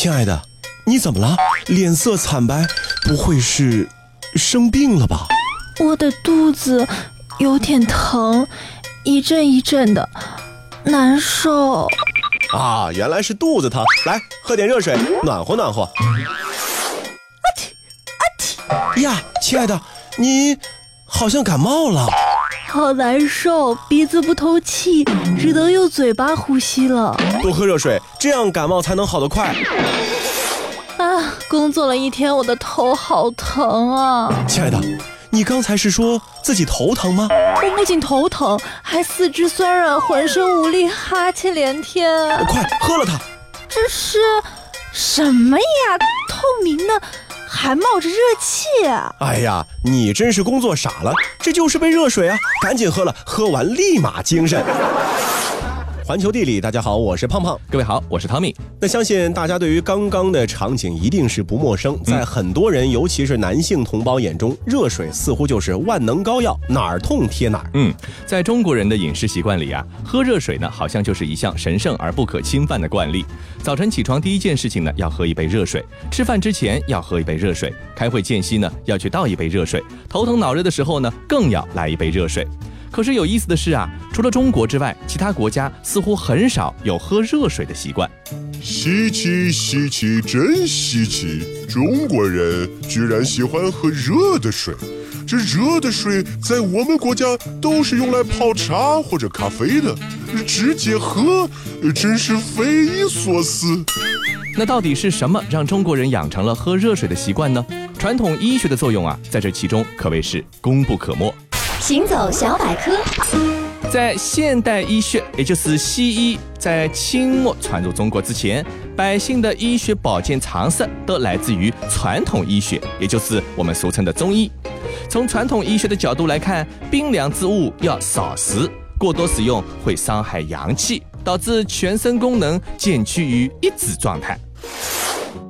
亲爱的，你怎么了？脸色惨白，不会是生病了吧？我的肚子有点疼，一阵一阵的，难受。啊，原来是肚子疼，来喝点热水，暖和暖和。阿嚏阿嚏呀，亲爱的，你好像感冒了，好难受，鼻子不透气，只能用嘴巴呼吸了。多喝热水，这样感冒才能好得快。啊，工作了一天，我的头好疼啊！亲爱的，你刚才是说自己头疼吗？我不仅头疼，还四肢酸软，浑身无力，哈欠连天。快喝了它！这是什么呀？透明的，还冒着热气。哎呀，你真是工作傻了，这就是杯热水啊！赶紧喝了，喝完立马精神。环球地理，大家好，我是胖胖。各位好，我是汤米。那相信大家对于刚刚的场景一定是不陌生，在很多人，尤其是男性同胞眼中，热水似乎就是万能膏药，哪儿痛贴哪儿。嗯，在中国人的饮食习惯里啊，喝热水呢，好像就是一项神圣而不可侵犯的惯例。早晨起床第一件事情呢，要喝一杯热水；吃饭之前要喝一杯热水；开会间隙呢，要去倒一杯热水；头疼脑热的时候呢，更要来一杯热水。可是有意思的是啊，除了中国之外，其他国家似乎很少有喝热水的习惯。稀奇稀奇，真稀奇！中国人居然喜欢喝热的水，这热的水在我们国家都是用来泡茶或者咖啡的，直接喝真是匪夷所思。那到底是什么让中国人养成了喝热水的习惯呢？传统医学的作用啊，在这其中可谓是功不可没。行走小百科，在现代医学，也就是西医，在清末传入中国之前，百姓的医学保健常识都来自于传统医学，也就是我们俗称的中医。从传统医学的角度来看，冰凉之物要少食，过多使用会伤害阳气，导致全身功能渐趋于抑制状态。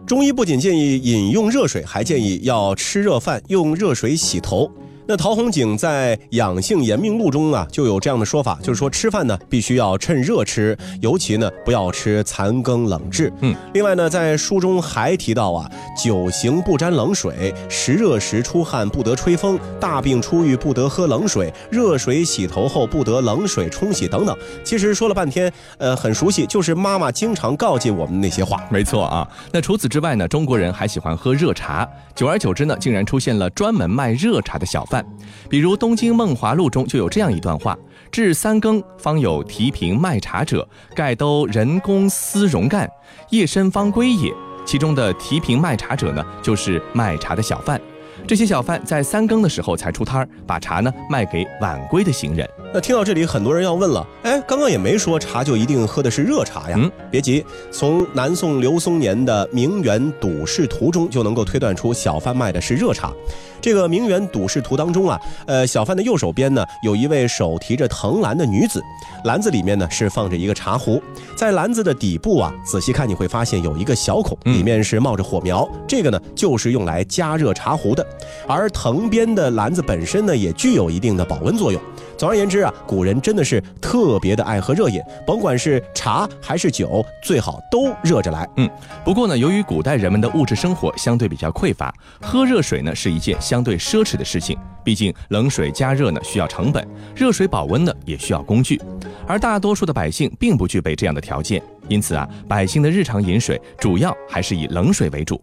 中医不仅建议饮用热水，还建议要吃热饭，用热水洗头。那陶弘景在《养性延命录》中啊，就有这样的说法，就是说吃饭呢必须要趁热吃，尤其呢不要吃残羹冷炙。嗯，另外呢，在书中还提到啊，酒行不沾冷水，时热时出汗不得吹风，大病初愈不得喝冷水，热水洗头后不得冷水冲洗等等。其实说了半天，呃，很熟悉，就是妈妈经常告诫我们那些话。没错啊。那除此之外呢，中国人还喜欢喝热茶，久而久之呢，竟然出现了专门卖热茶的小贩。比如《东京梦华录》中就有这样一段话：“至三更，方有提瓶卖茶者，盖都人工丝绒干，夜深方归也。”其中的提瓶卖茶者呢，就是卖茶的小贩。这些小贩在三更的时候才出摊儿，把茶呢卖给晚归的行人。那听到这里，很多人要问了：哎，刚刚也没说茶就一定喝的是热茶呀？嗯，别急，从南宋刘松年的《名园赌市图》中就能够推断出小贩卖的是热茶。这个《名园赌市图》当中啊，呃，小贩的右手边呢，有一位手提着藤篮的女子，篮子里面呢是放着一个茶壶，在篮子的底部啊，仔细看你会发现有一个小孔，里面是冒着火苗，这个呢就是用来加热茶壶的，而藤边的篮子本身呢也具有一定的保温作用。总而言之啊，古人真的是特别的爱喝热饮，甭管是茶还是酒，最好都热着来。嗯，不过呢，由于古代人们的物质生活相对比较匮乏，喝热水呢是一件相对奢侈的事情。毕竟冷水加热呢需要成本，热水保温呢也需要工具，而大多数的百姓并不具备这样的条件，因此啊，百姓的日常饮水主要还是以冷水为主。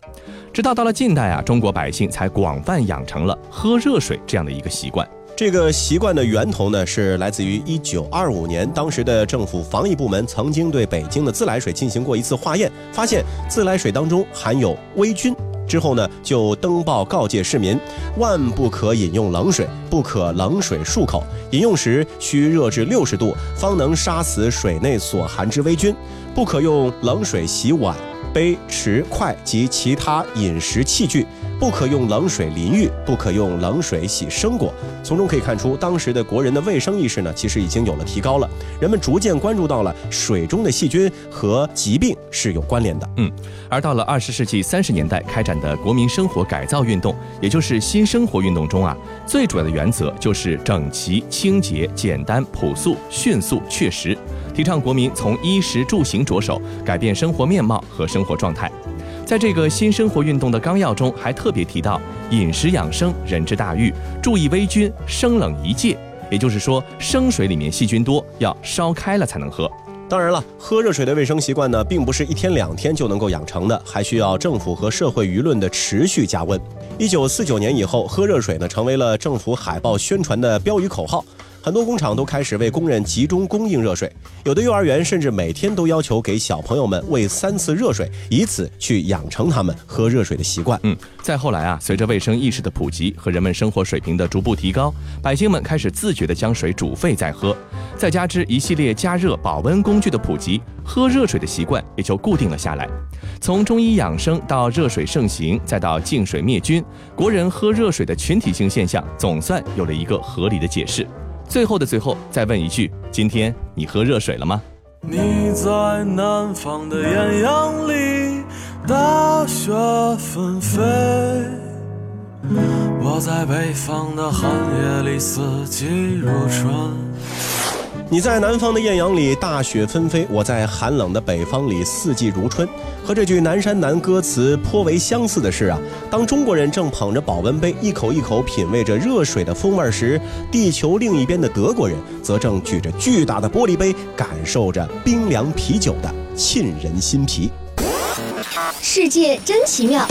直到到了近代啊，中国百姓才广泛养成了喝热水这样的一个习惯。这个习惯的源头呢，是来自于一九二五年，当时的政府防疫部门曾经对北京的自来水进行过一次化验，发现自来水当中含有微菌。之后呢，就登报告诫市民，万不可饮用冷水，不可冷水漱口，饮用时需热至六十度，方能杀死水内所含之微菌，不可用冷水洗碗、杯、匙、筷及其他饮食器具。不可用冷水淋浴，不可用冷水洗生果。从中可以看出，当时的国人的卫生意识呢，其实已经有了提高了。人们逐渐关注到了水中的细菌和疾病是有关联的。嗯，而到了二十世纪三十年代开展的国民生活改造运动，也就是新生活运动中啊，最主要的原则就是整齐、清洁、简单、朴素、迅速、确实，提倡国民从衣食住行着手，改变生活面貌和生活状态。在这个新生活运动的纲要中，还特别提到饮食养生，人之大欲，注意微菌，生冷一戒。也就是说，生水里面细菌多，要烧开了才能喝。当然了，喝热水的卫生习惯呢，并不是一天两天就能够养成的，还需要政府和社会舆论的持续加温。一九四九年以后，喝热水呢，成为了政府海报宣传的标语口号。很多工厂都开始为工人集中供应热水，有的幼儿园甚至每天都要求给小朋友们喂三次热水，以此去养成他们喝热水的习惯。嗯，再后来啊，随着卫生意识的普及和人们生活水平的逐步提高，百姓们开始自觉地将水煮沸再喝，再加之一系列加热保温工具的普及，喝热水的习惯也就固定了下来。从中医养生到热水盛行，再到净水灭菌，国人喝热水的群体性现象总算有了一个合理的解释。最后的最后，再问一句：今天你喝热水了吗？你在南方的艳阳里，大雪纷飞；我在北方的寒夜里，四季如春。你在南方的艳阳里，大雪纷飞；我在寒冷的北方里，四季如春。和这句《南山南》歌词颇为相似的是啊，当中国人正捧着保温杯，一口一口品味着热水的风味时，地球另一边的德国人则正举着巨大的玻璃杯，感受着冰凉啤酒的沁人心脾。世界真奇妙。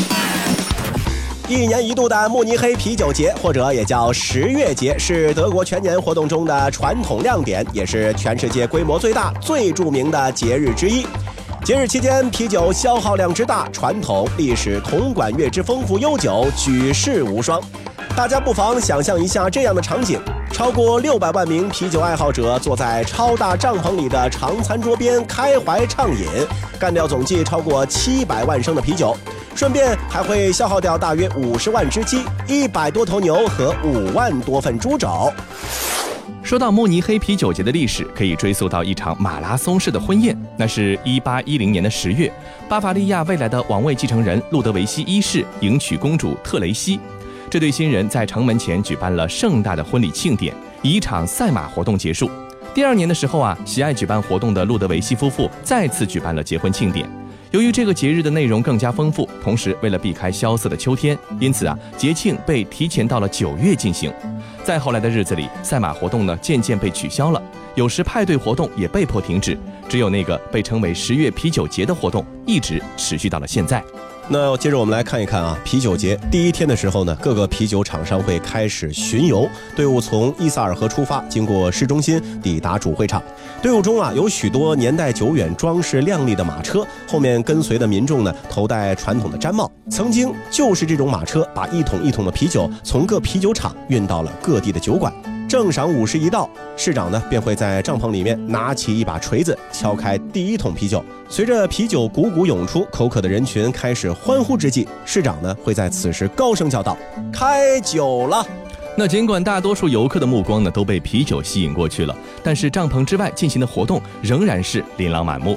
一年一度的慕尼黑啤酒节，或者也叫十月节，是德国全年活动中的传统亮点，也是全世界规模最大、最著名的节日之一。节日期间，啤酒消耗量之大，传统历史铜管乐之丰富悠久，举世无双。大家不妨想象一下这样的场景：超过六百万名啤酒爱好者坐在超大帐篷里的长餐桌边，开怀畅饮，干掉总计超过七百万升的啤酒。顺便还会消耗掉大约五十万只鸡、一百多头牛和五万多份猪肘。说到慕尼黑啤酒节的历史，可以追溯到一场马拉松式的婚宴。那是一八一零年的十月，巴伐利亚未来的王位继承人路德维希一世迎娶公主特雷西。这对新人在城门前举办了盛大的婚礼庆典，以一场赛马活动结束。第二年的时候啊，喜爱举办活动的路德维希夫妇再次举办了结婚庆典。由于这个节日的内容更加丰富，同时为了避开萧瑟的秋天，因此啊，节庆被提前到了九月进行。在后来的日子里，赛马活动呢渐渐被取消了，有时派对活动也被迫停止，只有那个被称为十月啤酒节的活动一直持续到了现在。那接着我们来看一看啊，啤酒节第一天的时候呢，各个啤酒厂商会开始巡游，队伍从伊萨尔河出发，经过市中心抵达主会场。队伍中啊，有许多年代久远、装饰亮丽的马车，后面跟随的民众呢，头戴传统的毡帽。曾经就是这种马车，把一桶一桶的啤酒从各啤酒厂运到了各地的酒馆。正晌午时一到，市长呢便会在帐篷里面拿起一把锤子，敲开第一桶啤酒。随着啤酒汩汩涌出，口渴的人群开始欢呼之际，市长呢会在此时高声叫道：“开酒了！”那尽管大多数游客的目光呢都被啤酒吸引过去了，但是帐篷之外进行的活动仍然是琳琅满目。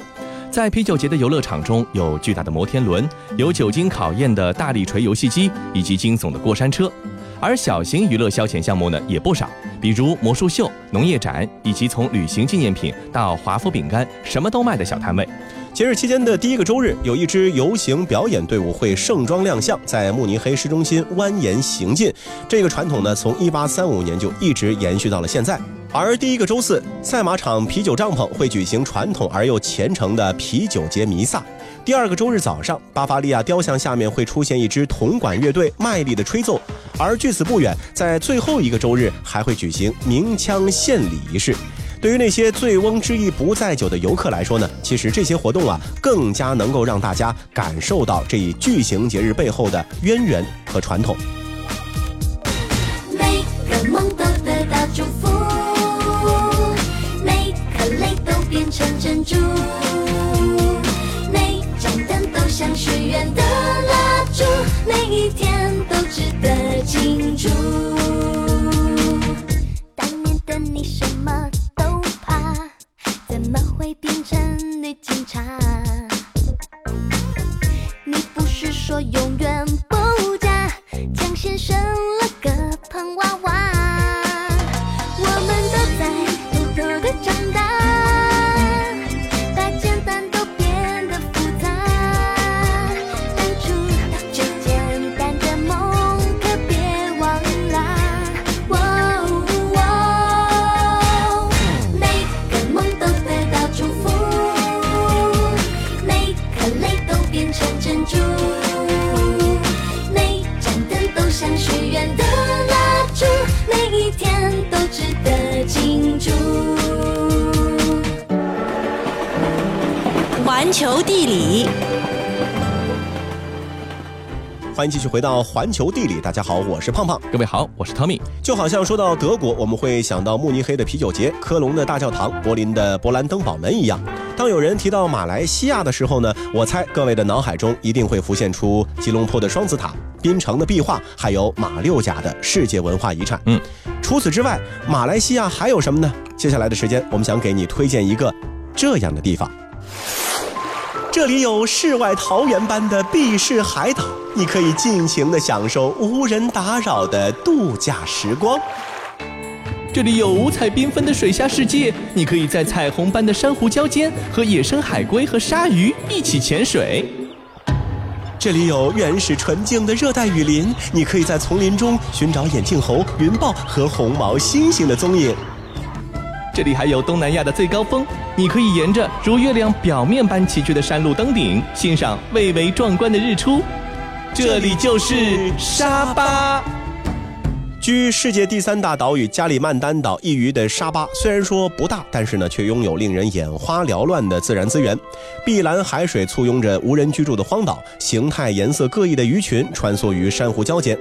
在啤酒节的游乐场中，有巨大的摩天轮，有久经考验的大力锤游戏机，以及惊悚的过山车。而小型娱乐消遣项目呢也不少，比如魔术秀、农业展，以及从旅行纪念品到华夫饼干，什么都卖的小摊位。节日期间的第一个周日，有一支游行表演队伍会盛装亮相，在慕尼黑市中心蜿蜒行进。这个传统呢，从1835年就一直延续到了现在。而第一个周四，赛马场啤酒帐篷会举行传统而又虔诚的啤酒节弥撒。第二个周日早上，巴伐利亚雕像下面会出现一支铜管乐队，卖力的吹奏。而距此不远，在最后一个周日还会举行鸣枪献礼仪式。对于那些醉翁之意不在酒的游客来说呢，其实这些活动啊，更加能够让大家感受到这一巨型节日背后的渊源和传统。你什么都怕，怎么会变成女警察？环球地理，欢迎继续回到环球地理。大家好，我是胖胖。各位好，我是 Tommy。就好像说到德国，我们会想到慕尼黑的啤酒节、科隆的大教堂、柏林的勃兰登堡门一样。当有人提到马来西亚的时候呢，我猜各位的脑海中一定会浮现出吉隆坡的双子塔、槟城的壁画，还有马六甲的世界文化遗产。嗯，除此之外，马来西亚还有什么呢？接下来的时间，我们想给你推荐一个这样的地方。这里有世外桃源般的避世海岛，你可以尽情的享受无人打扰的度假时光。这里有五彩缤纷的水下世界，你可以在彩虹般的珊瑚礁间和野生海龟和鲨鱼一起潜水。这里有原始纯净的热带雨林，你可以在丛林中寻找眼镜猴、云豹和红毛猩猩的踪影。这里还有东南亚的最高峰，你可以沿着如月亮表面般崎岖的山路登顶，欣赏蔚为壮观的日出。这里就是沙巴。居世界第三大岛屿加里曼丹岛一隅的沙巴，虽然说不大，但是呢，却拥有令人眼花缭乱的自然资源。碧蓝海水簇拥着无人居住的荒岛，形态颜色各异的鱼群穿梭于珊瑚礁间。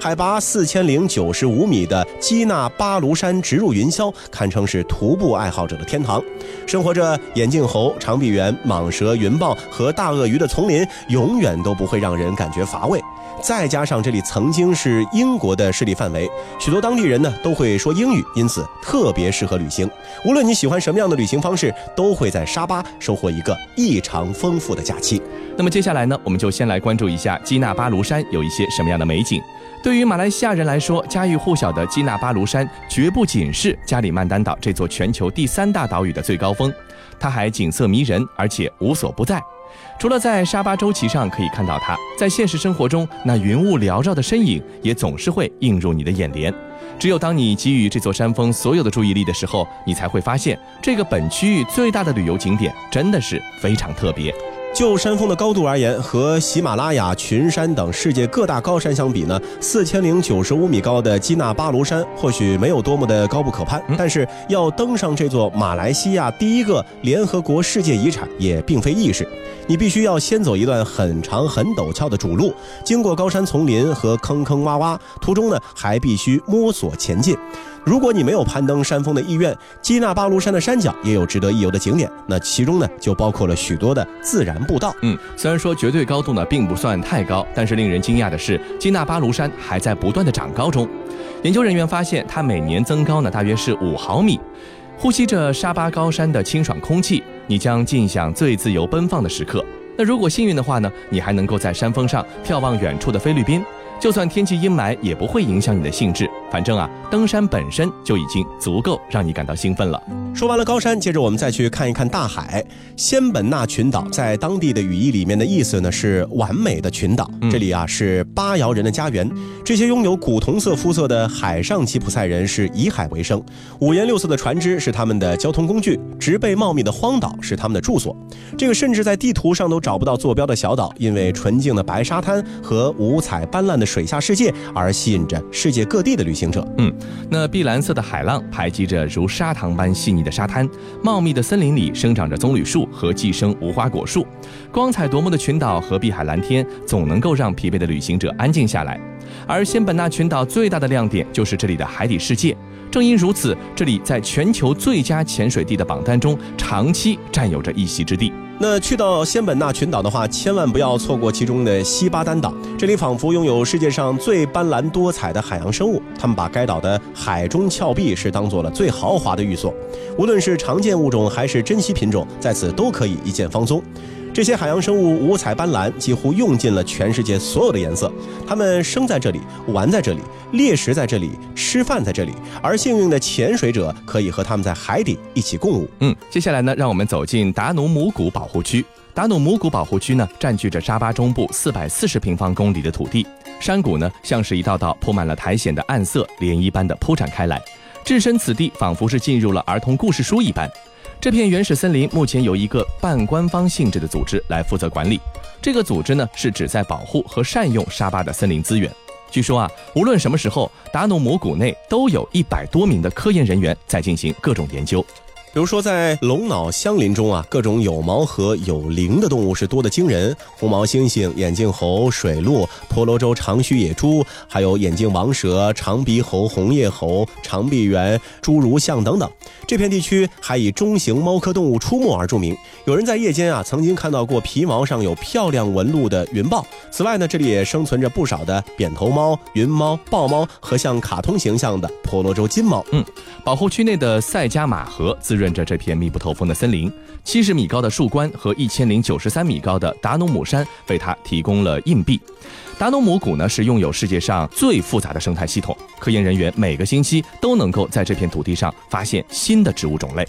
海拔四千零九十五米的基纳巴卢山直入云霄，堪称是徒步爱好者的天堂。生活着眼镜猴、长臂猿、蟒蛇、云豹和大鳄鱼的丛林，永远都不会让人感觉乏味。再加上这里曾经是英国的势力范围，许多当地人呢都会说英语，因此特别适合旅行。无论你喜欢什么样的旅行方式，都会在沙巴收获一个异常丰富的假期。那么接下来呢，我们就先来关注一下基纳巴卢山有一些什么样的美景。对于马来西亚人来说，家喻户晓的基纳巴卢山绝不仅是加里曼丹岛这座全球第三大岛屿的最高峰，它还景色迷人，而且无所不在。除了在沙巴州旗上可以看到它，在现实生活中，那云雾缭绕的身影也总是会映入你的眼帘。只有当你给予这座山峰所有的注意力的时候，你才会发现，这个本区域最大的旅游景点真的是非常特别。就山峰的高度而言，和喜马拉雅群山等世界各大高山相比呢，四千零九十五米高的基纳巴卢山或许没有多么的高不可攀，但是要登上这座马来西亚第一个联合国世界遗产也并非易事。你必须要先走一段很长很陡峭的主路，经过高山丛林和坑坑洼洼，途中呢还必须摸索前进。如果你没有攀登山峰的意愿，基纳巴卢山的山脚也有值得一游的景点。那其中呢，就包括了许多的自然步道。嗯，虽然说绝对高度呢并不算太高，但是令人惊讶的是，基纳巴卢山还在不断的长高中。研究人员发现，它每年增高呢大约是五毫米。呼吸着沙巴高山的清爽空气，你将尽享最自由奔放的时刻。那如果幸运的话呢，你还能够在山峰上眺望远处的菲律宾。就算天气阴霾，也不会影响你的兴致。反正啊，登山本身就已经足够让你感到兴奋了。说完了高山，接着我们再去看一看大海。仙本那群岛在当地的语义里面的意思呢是完美的群岛。这里啊是巴瑶人的家园。这些拥有古铜色肤色的海上吉普赛人是以海为生，五颜六色的船只是他们的交通工具，植被茂密的荒岛是他们的住所。这个甚至在地图上都找不到坐标的小岛，因为纯净的白沙滩和五彩斑斓的水下世界而吸引着世界各地的旅行行者。嗯，那碧蓝色的海浪排击着如砂糖般细腻的沙滩，茂密的森林里生长着棕榈树和寄生无花果树，光彩夺目的群岛和碧海蓝天总能够让疲惫的旅行者安静下来。而仙本那群岛最大的亮点就是这里的海底世界，正因如此，这里在全球最佳潜水地的榜单中长期占有着一席之地。那去到仙本那群岛的话，千万不要错过其中的西巴丹岛。这里仿佛拥有世界上最斑斓多彩的海洋生物。他们把该岛的海中峭壁是当做了最豪华的寓所，无论是常见物种还是珍稀品种，在此都可以一见方踪。这些海洋生物五彩斑斓，几乎用尽了全世界所有的颜色。它们生在这里，玩在这里，猎食在这里，吃饭在这里。而幸运的潜水者可以和它们在海底一起共舞。嗯，接下来呢，让我们走进达努姆谷保护区。达努姆谷保护区呢，占据着沙巴中部四百四十平方公里的土地。山谷呢，像是一道道铺满了苔藓的暗色涟漪般的铺展开来，置身此地，仿佛是进入了儿童故事书一般。这片原始森林目前由一个半官方性质的组织来负责管理。这个组织呢是旨在保护和善用沙巴的森林资源。据说啊，无论什么时候，达努姆谷内都有一百多名的科研人员在进行各种研究。比如说，在龙脑相邻中啊，各种有毛和有鳞的动物是多得惊人，红毛猩猩、眼镜猴、水鹿、婆罗洲长须野猪，还有眼镜王蛇、长鼻猴、红叶猴、长臂猿、侏儒象等等。这片地区还以中型猫科动物出没而著名。有人在夜间啊，曾经看到过皮毛上有漂亮纹路的云豹。此外呢，这里也生存着不少的扁头猫、云猫、豹猫和像卡通形象的婆罗洲金猫。嗯，保护区内的塞加马河滋润着这片密不透风的森林。七十米高的树冠和一千零九十三米高的达努姆山为它提供了硬币。达努姆谷呢是拥有世界上最复杂的生态系统，科研人员每个星期都能够在这片土地上发现新的植物种类。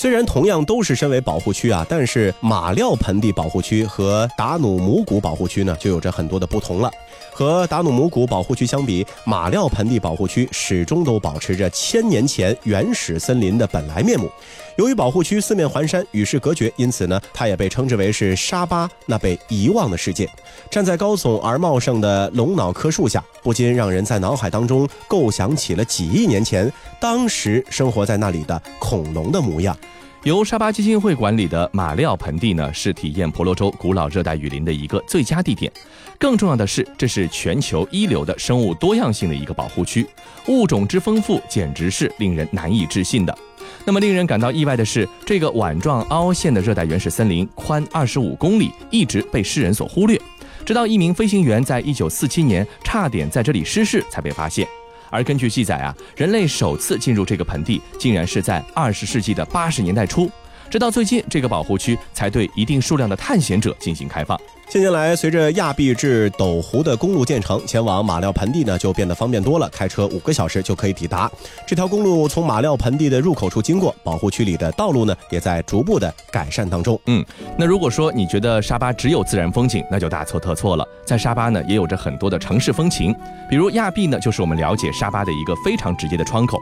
虽然同样都是身为保护区啊，但是马料盆地保护区和达努姆谷保护区呢就有着很多的不同了。和达努姆谷保护区相比，马料盆地保护区始终都保持着千年前原始森林的本来面目。由于保护区四面环山，与世隔绝，因此呢，它也被称之为是沙巴那被遗忘的世界。站在高耸而茂盛的龙脑科树下，不禁让人在脑海当中构想起了几亿年前当时生活在那里的恐龙的模样。由沙巴基金会管理的马料盆地呢，是体验婆罗洲古老热带雨林的一个最佳地点。更重要的是，这是全球一流的生物多样性的一个保护区，物种之丰富简直是令人难以置信的。那么令人感到意外的是，这个碗状凹陷的热带原始森林宽二十五公里，一直被世人所忽略，直到一名飞行员在一九四七年差点在这里失事才被发现。而根据记载啊，人类首次进入这个盆地，竟然是在二十世纪的八十年代初。直到最近，这个保护区才对一定数量的探险者进行开放。近年来，随着亚庇至斗湖的公路建成，前往马料盆地呢就变得方便多了，开车五个小时就可以抵达。这条公路从马料盆地的入口处经过，保护区里的道路呢也在逐步的改善当中。嗯，那如果说你觉得沙巴只有自然风景，那就大错特错了。在沙巴呢，也有着很多的城市风情，比如亚庇呢，就是我们了解沙巴的一个非常直接的窗口。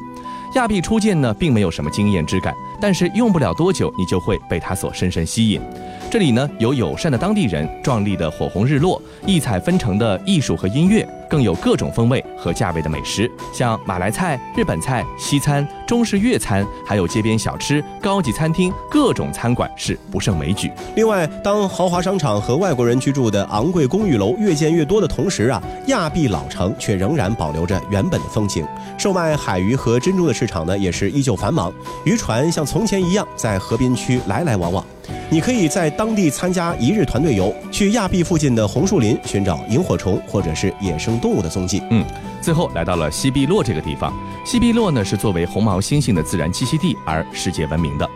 亚庇初见呢，并没有什么惊艳之感，但是用不了多久，你就会被它所深深吸引。这里呢，有友善的当地人，壮丽的火红日落，异彩纷呈的艺术和音乐，更有各种风味和价位的美食，像马来菜、日本菜、西餐、中式粤餐，还有街边小吃、高级餐厅，各种餐馆是不胜枚举。另外，当豪华商场和外国人居住的昂贵公寓楼越建越多的同时啊，亚庇老城却仍然保留着原本的风情。售卖海鱼和珍珠的市场呢，也是依旧繁忙，渔船像从前一样在河滨区来来往往。你可以在当地参加一日团队游，去亚庇附近的红树林寻找萤火虫或者是野生动物的踪迹。嗯，最后来到了西碧洛这个地方。西碧洛呢是作为红毛猩猩的自然栖息地而世界闻名的。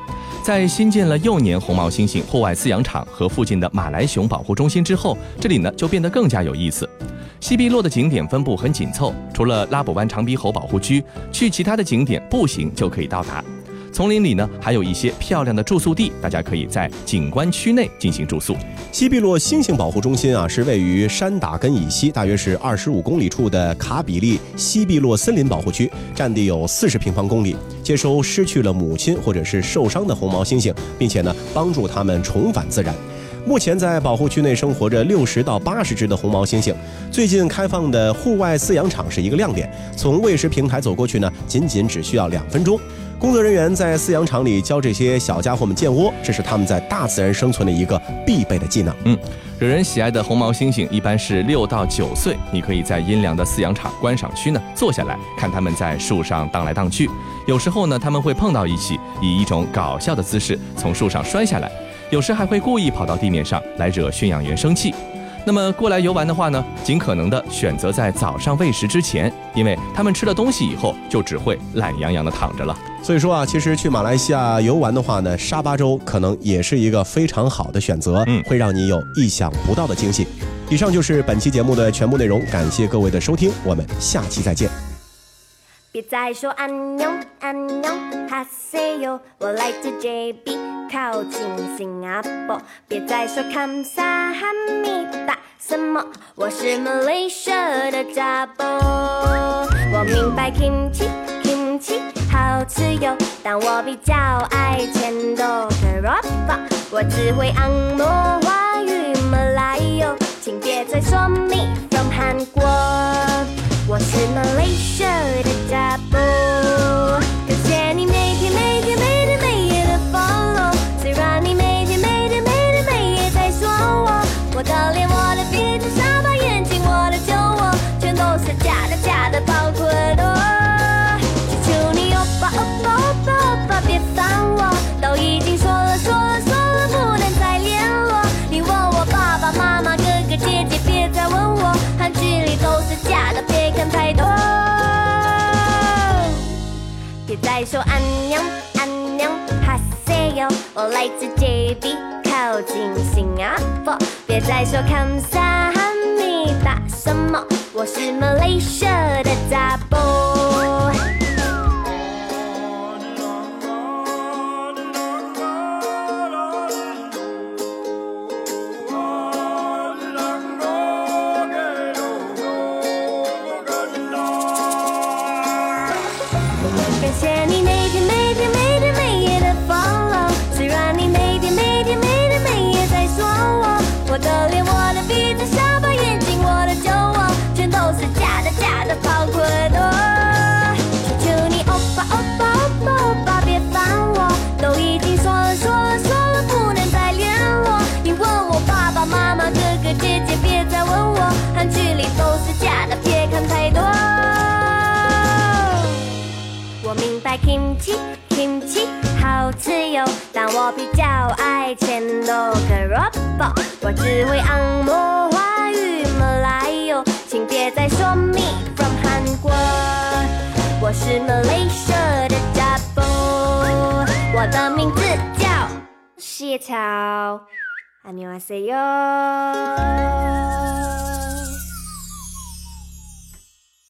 在新建了幼年红毛猩猩户外饲养场和附近的马来熊保护中心之后，这里呢就变得更加有意思。西碧洛的景点分布很紧凑，除了拉卜湾长鼻猴保护区，去其他的景点步行就可以到达。丛林里呢，还有一些漂亮的住宿地，大家可以在景观区内进行住宿。西碧洛猩猩保护中心啊，是位于山打根以西大约是二十五公里处的卡比利西碧洛森林保护区，占地有四十平方公里，接收失去了母亲或者是受伤的红毛猩猩，并且呢，帮助它们重返自然。目前在保护区内生活着六十到八十只的红毛猩猩。最近开放的户外饲养场是一个亮点，从喂食平台走过去呢，仅仅只需要两分钟。工作人员在饲养场里教这些小家伙们建窝，这是他们在大自然生存的一个必备的技能。嗯，惹人喜爱的红毛猩猩一般是六到九岁，你可以在阴凉的饲养场观赏区呢坐下来看它们在树上荡来荡去。有时候呢，他们会碰到一起，以一种搞笑的姿势从树上摔下来，有时还会故意跑到地面上来惹驯养员生气。那么过来游玩的话呢，尽可能的选择在早上喂食之前，因为他们吃了东西以后就只会懒洋洋的躺着了。所以说啊，其实去马来西亚游玩的话呢，沙巴州可能也是一个非常好的选择，嗯会让你有意想不到的惊喜。以上就是本期节目的全部内容，感谢各位的收听，我们下期再见。别再说安妞安妞哈塞哟，我来自 JB，靠近新加坡。别再说康萨哈密达什么，我是 Malaysia 的扎波。我明白 kimchi kimchi 好吃哟，但我比较爱钱多 Kerapa。我只会按摩我来自 JB，靠近新加坡。别再说康萨哈密达什么，我是马来西亚的大波。kimchi kimchi 好吃哟，但我比较爱钱多克 robo。我只会按摩华语马来哟，请别再说 me from 韩国。我是 Malaysia 的 double，我的名字叫谢草。안녕하세요。